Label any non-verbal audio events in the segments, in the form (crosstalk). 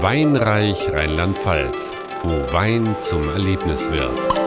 Weinreich Rheinland-Pfalz, wo Wein zum Erlebnis wird.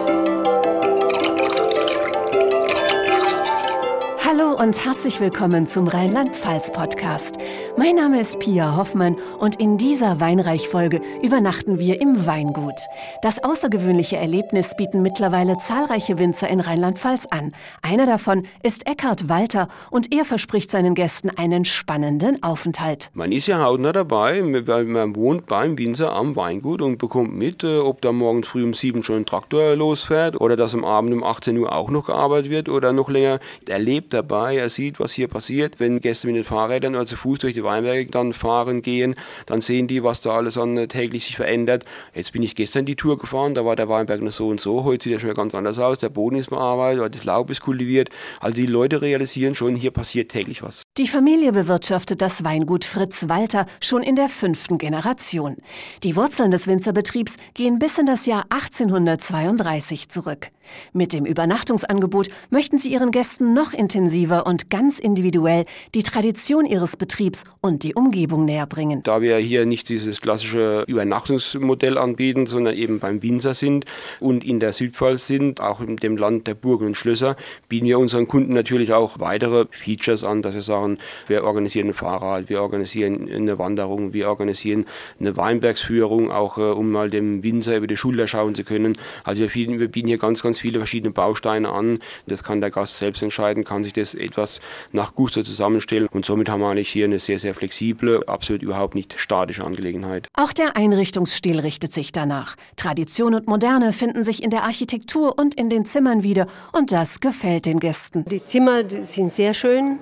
und herzlich willkommen zum Rheinland-Pfalz-Podcast. Mein Name ist Pia Hoffmann und in dieser Weinreich-Folge übernachten wir im Weingut. Das außergewöhnliche Erlebnis bieten mittlerweile zahlreiche Winzer in Rheinland-Pfalz an. Einer davon ist Eckhard Walter und er verspricht seinen Gästen einen spannenden Aufenthalt. Man ist ja hautnah dabei, weil man wohnt beim Winzer am Weingut und bekommt mit, äh, ob da morgens früh um sieben schon ein Traktor losfährt oder dass am Abend um 18 Uhr auch noch gearbeitet wird oder noch länger erlebt dabei er sieht, was hier passiert. Wenn Gäste mit den Fahrrädern oder zu Fuß durch die Weinberge dann fahren, gehen, dann sehen die, was da alles an äh, täglich sich verändert. Jetzt bin ich gestern die Tour gefahren, da war der Weinberg noch so und so. Heute sieht er schon ganz anders aus. Der Boden ist bearbeitet, das Laub ist kultiviert. Also die Leute realisieren schon, hier passiert täglich was. Die Familie bewirtschaftet das Weingut Fritz Walter schon in der fünften Generation. Die Wurzeln des Winzerbetriebs gehen bis in das Jahr 1832 zurück. Mit dem Übernachtungsangebot möchten sie ihren Gästen noch intensiver und ganz individuell die Tradition ihres Betriebs und die Umgebung näher bringen. Da wir hier nicht dieses klassische Übernachtungsmodell anbieten, sondern eben beim Winzer sind und in der Südpfalz sind, auch in dem Land der Burgen und Schlösser, bieten wir unseren Kunden natürlich auch weitere Features an, dass wir sagen, wir organisieren ein Fahrrad, wir organisieren eine Wanderung, wir organisieren eine Weinbergsführung, auch äh, um mal dem Winzer über die Schulter schauen zu können. Also wir bieten, wir bieten hier ganz, ganz viele verschiedene Bausteine an. Das kann der Gast selbst entscheiden, kann sich das etwas nach Gusto zusammenstellen. Und somit haben wir eigentlich hier eine sehr, sehr flexible, absolut überhaupt nicht statische Angelegenheit. Auch der Einrichtungsstil richtet sich danach. Tradition und Moderne finden sich in der Architektur und in den Zimmern wieder. Und das gefällt den Gästen. Die Zimmer sind sehr schön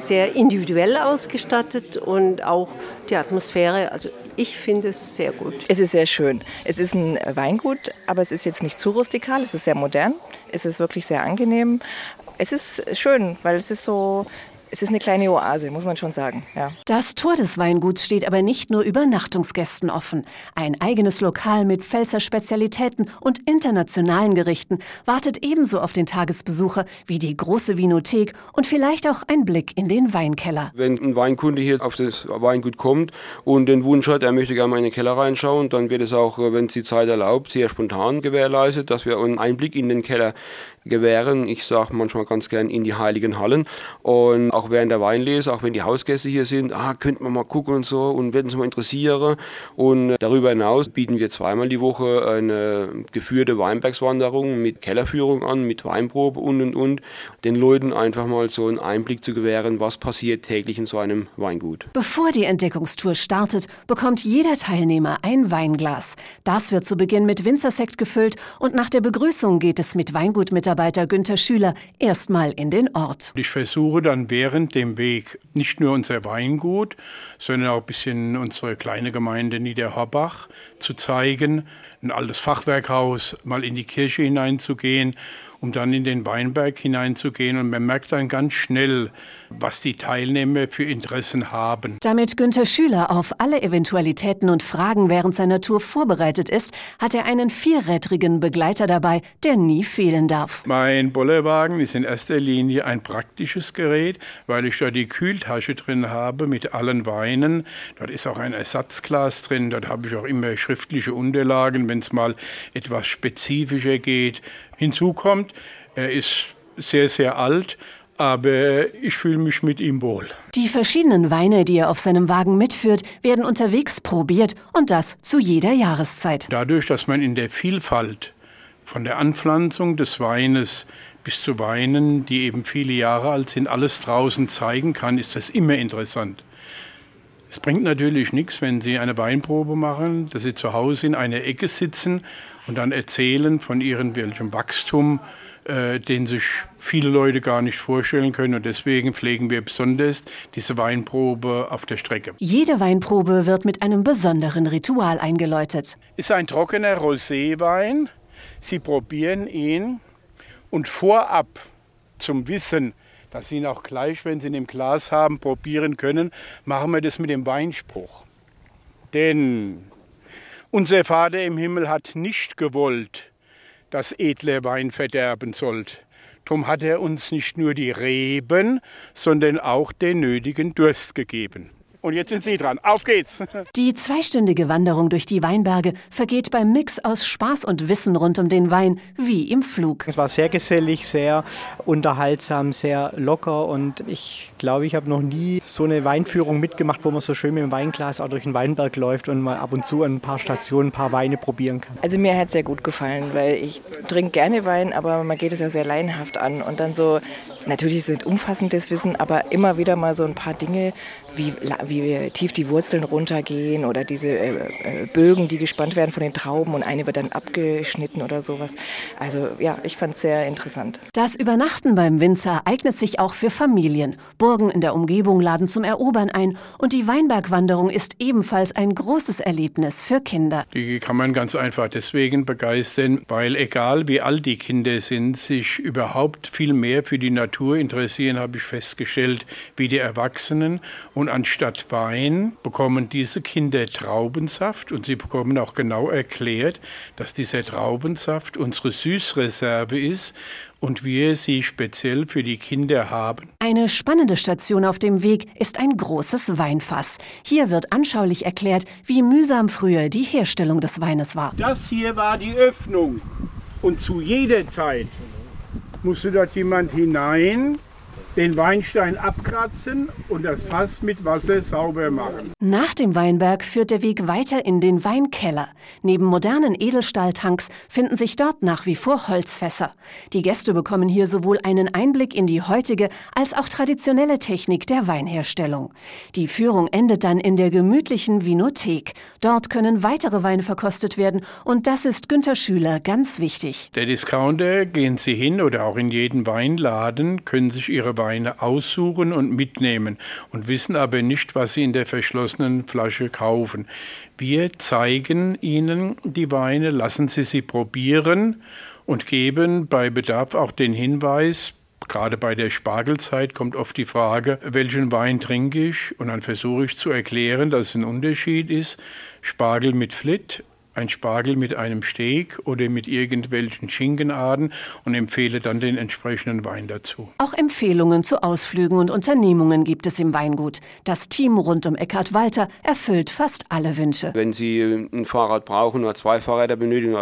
sehr individuell ausgestattet und auch die Atmosphäre. Also ich finde es sehr gut. Es ist sehr schön. Es ist ein Weingut, aber es ist jetzt nicht zu rustikal. Es ist sehr modern. Es ist wirklich sehr angenehm. Es ist schön, weil es ist so es ist eine kleine Oase, muss man schon sagen. Ja. Das Tor des Weinguts steht aber nicht nur Übernachtungsgästen offen. Ein eigenes Lokal mit Pfälzer Spezialitäten und internationalen Gerichten wartet ebenso auf den Tagesbesucher wie die große Vinothek und vielleicht auch ein Blick in den Weinkeller. Wenn ein Weinkunde hier auf das Weingut kommt und den Wunsch hat, er möchte gerne mal in den Keller reinschauen, dann wird es auch, wenn es die Zeit erlaubt, sehr spontan gewährleistet, dass wir einen Einblick in den Keller gewähren. Ich sage manchmal ganz gern in die heiligen Hallen. Und auch während der Weinlese, auch wenn die Hausgäste hier sind, ah, könnten wir mal gucken und so und werden uns mal interessieren. Und darüber hinaus bieten wir zweimal die Woche eine geführte Weinbergswanderung mit Kellerführung an, mit Weinprobe und und und. Den Leuten einfach mal so einen Einblick zu gewähren, was passiert täglich in so einem Weingut. Bevor die Entdeckungstour startet, bekommt jeder Teilnehmer ein Weinglas. Das wird zu Beginn mit Winzersekt gefüllt und nach der Begrüßung geht es mit Weingutmitarbeitern Mitarbeiter Günther Schüler erstmal in den Ort. Ich versuche dann während dem Weg nicht nur unser Weingut, sondern auch ein bisschen unsere kleine Gemeinde Niederhorbach zu zeigen, ein altes Fachwerkhaus, mal in die Kirche hineinzugehen um dann in den Weinberg hineinzugehen. Und man merkt dann ganz schnell, was die Teilnehmer für Interessen haben. Damit Günther Schüler auf alle Eventualitäten und Fragen während seiner Tour vorbereitet ist, hat er einen vierrädrigen Begleiter dabei, der nie fehlen darf. Mein Bollerwagen ist in erster Linie ein praktisches Gerät, weil ich da die Kühltasche drin habe mit allen Weinen. Dort ist auch ein Ersatzglas drin, dort habe ich auch immer schriftliche Unterlagen, wenn es mal etwas spezifischer geht. Hinzu kommt, er ist sehr, sehr alt, aber ich fühle mich mit ihm wohl. Die verschiedenen Weine, die er auf seinem Wagen mitführt, werden unterwegs probiert und das zu jeder Jahreszeit. Dadurch, dass man in der Vielfalt von der Anpflanzung des Weines bis zu Weinen, die eben viele Jahre alt sind, alles draußen zeigen kann, ist das immer interessant. Es bringt natürlich nichts, wenn Sie eine Weinprobe machen, dass Sie zu Hause in einer Ecke sitzen und dann erzählen von ihrem welchem Wachstum, äh, den sich viele Leute gar nicht vorstellen können. Und deswegen pflegen wir besonders diese Weinprobe auf der Strecke. Jede Weinprobe wird mit einem besonderen Ritual eingeläutet. Ist ein trockener Roséwein. Sie probieren ihn und vorab zum Wissen, dass Sie ihn auch gleich, wenn Sie ihn im Glas haben, probieren können, machen wir das mit dem Weinspruch. Denn unser Vater im Himmel hat nicht gewollt, dass edler Wein verderben sollt. Drum hat er uns nicht nur die Reben, sondern auch den nötigen Durst gegeben. Und jetzt sind Sie dran. Auf geht's! (laughs) Die zweistündige Wanderung durch die Weinberge vergeht beim Mix aus Spaß und Wissen rund um den Wein wie im Flug. Es war sehr gesellig, sehr unterhaltsam, sehr locker und ich glaube, ich habe noch nie so eine Weinführung mitgemacht, wo man so schön mit dem Weinglas auch durch den Weinberg läuft und mal ab und zu an ein paar Stationen ein paar Weine probieren kann. Also mir hat es sehr gut gefallen, weil ich trinke gerne Wein, aber man geht es ja sehr laienhaft an und dann so, natürlich ist es umfassendes Wissen, aber immer wieder mal so ein paar Dinge, wie, wie tief die Wurzeln runtergehen oder diese äh, äh, Bögen, die gespannt werden von den Trauben und eine wird dann abgeschnitten oder sowas. Also ja, ich fand es sehr interessant. Das Übernachten beim Winzer eignet sich auch für Familien. Burgen in der Umgebung laden zum Erobern ein und die Weinbergwanderung ist ebenfalls ein großes Erlebnis für Kinder. Die kann man ganz einfach deswegen begeistern, weil egal wie alt die Kinder sind, sich überhaupt viel mehr für die Natur interessieren, habe ich festgestellt, wie die Erwachsenen. Und anstatt Wein bekommen diese Kinder Traubensaft und sie bekommen auch genau erklärt, dass dieser Traubensaft unsere Süßreserve ist und wir sie speziell für die Kinder haben. Eine spannende Station auf dem Weg ist ein großes Weinfass. Hier wird anschaulich erklärt, wie mühsam früher die Herstellung des Weines war. Das hier war die Öffnung und zu jeder Zeit musste dort jemand hinein den Weinstein abkratzen und das Fass mit Wasser sauber machen. Nach dem Weinberg führt der Weg weiter in den Weinkeller. Neben modernen Edelstahltanks finden sich dort nach wie vor Holzfässer. Die Gäste bekommen hier sowohl einen Einblick in die heutige als auch traditionelle Technik der Weinherstellung. Die Führung endet dann in der gemütlichen Vinothek. Dort können weitere Weine verkostet werden und das ist Günter Schüler ganz wichtig. Der Discounter gehen Sie hin oder auch in jeden Weinladen können sich Ihre Weine Weine aussuchen und mitnehmen und wissen aber nicht, was sie in der verschlossenen Flasche kaufen. Wir zeigen ihnen die Weine, lassen sie sie probieren und geben bei Bedarf auch den Hinweis, Gerade bei der Spargelzeit kommt oft die Frage, welchen Wein trinke ich? Und dann versuche ich zu erklären, dass es ein Unterschied ist. Spargel mit Flit ein Spargel mit einem Steak oder mit irgendwelchen Schinkenarten und empfehle dann den entsprechenden Wein dazu. Auch Empfehlungen zu Ausflügen und Unternehmungen gibt es im Weingut. Das Team rund um Eckhard Walter erfüllt fast alle Wünsche. Wenn Sie ein Fahrrad brauchen oder zwei Fahrräder benötigen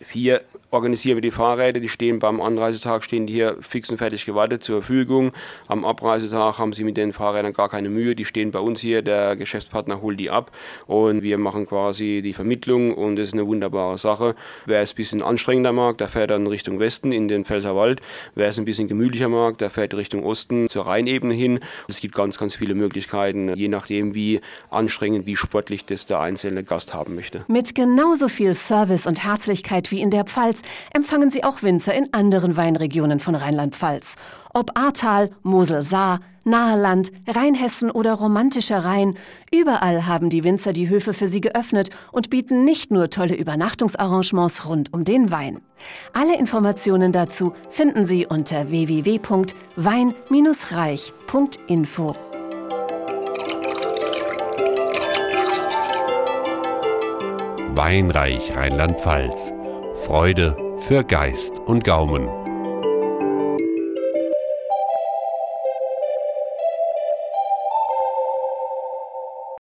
vier, organisieren wir die Fahrräder, die stehen beim Anreisetag, stehen die hier fix und fertig gewartet zur Verfügung. Am Abreisetag haben sie mit den Fahrrädern gar keine Mühe, die stehen bei uns hier, der Geschäftspartner holt die ab und wir machen quasi die Vermittlung und das ist eine wunderbare Sache. Wer es ein bisschen anstrengender mag, der fährt dann Richtung Westen in den Pfälzerwald. Wer es ein bisschen gemütlicher mag, der fährt Richtung Osten zur Rheinebene hin. Es gibt ganz, ganz viele Möglichkeiten, je nachdem wie anstrengend, wie sportlich das der einzelne Gast haben möchte. Mit genauso viel Service und Herzlichkeit wie in der Pfalz empfangen sie auch Winzer in anderen Weinregionen von Rheinland-Pfalz. Ob Ahrtal, Mosel-Saar, Naheland, Rheinhessen oder romantischer Rhein, überall haben die Winzer die Höfe für sie geöffnet und bieten nicht nur tolle Übernachtungsarrangements rund um den Wein. Alle Informationen dazu finden Sie unter www.wein-reich.info. Weinreich Rheinland-Pfalz. Freude für Geist und Gaumen.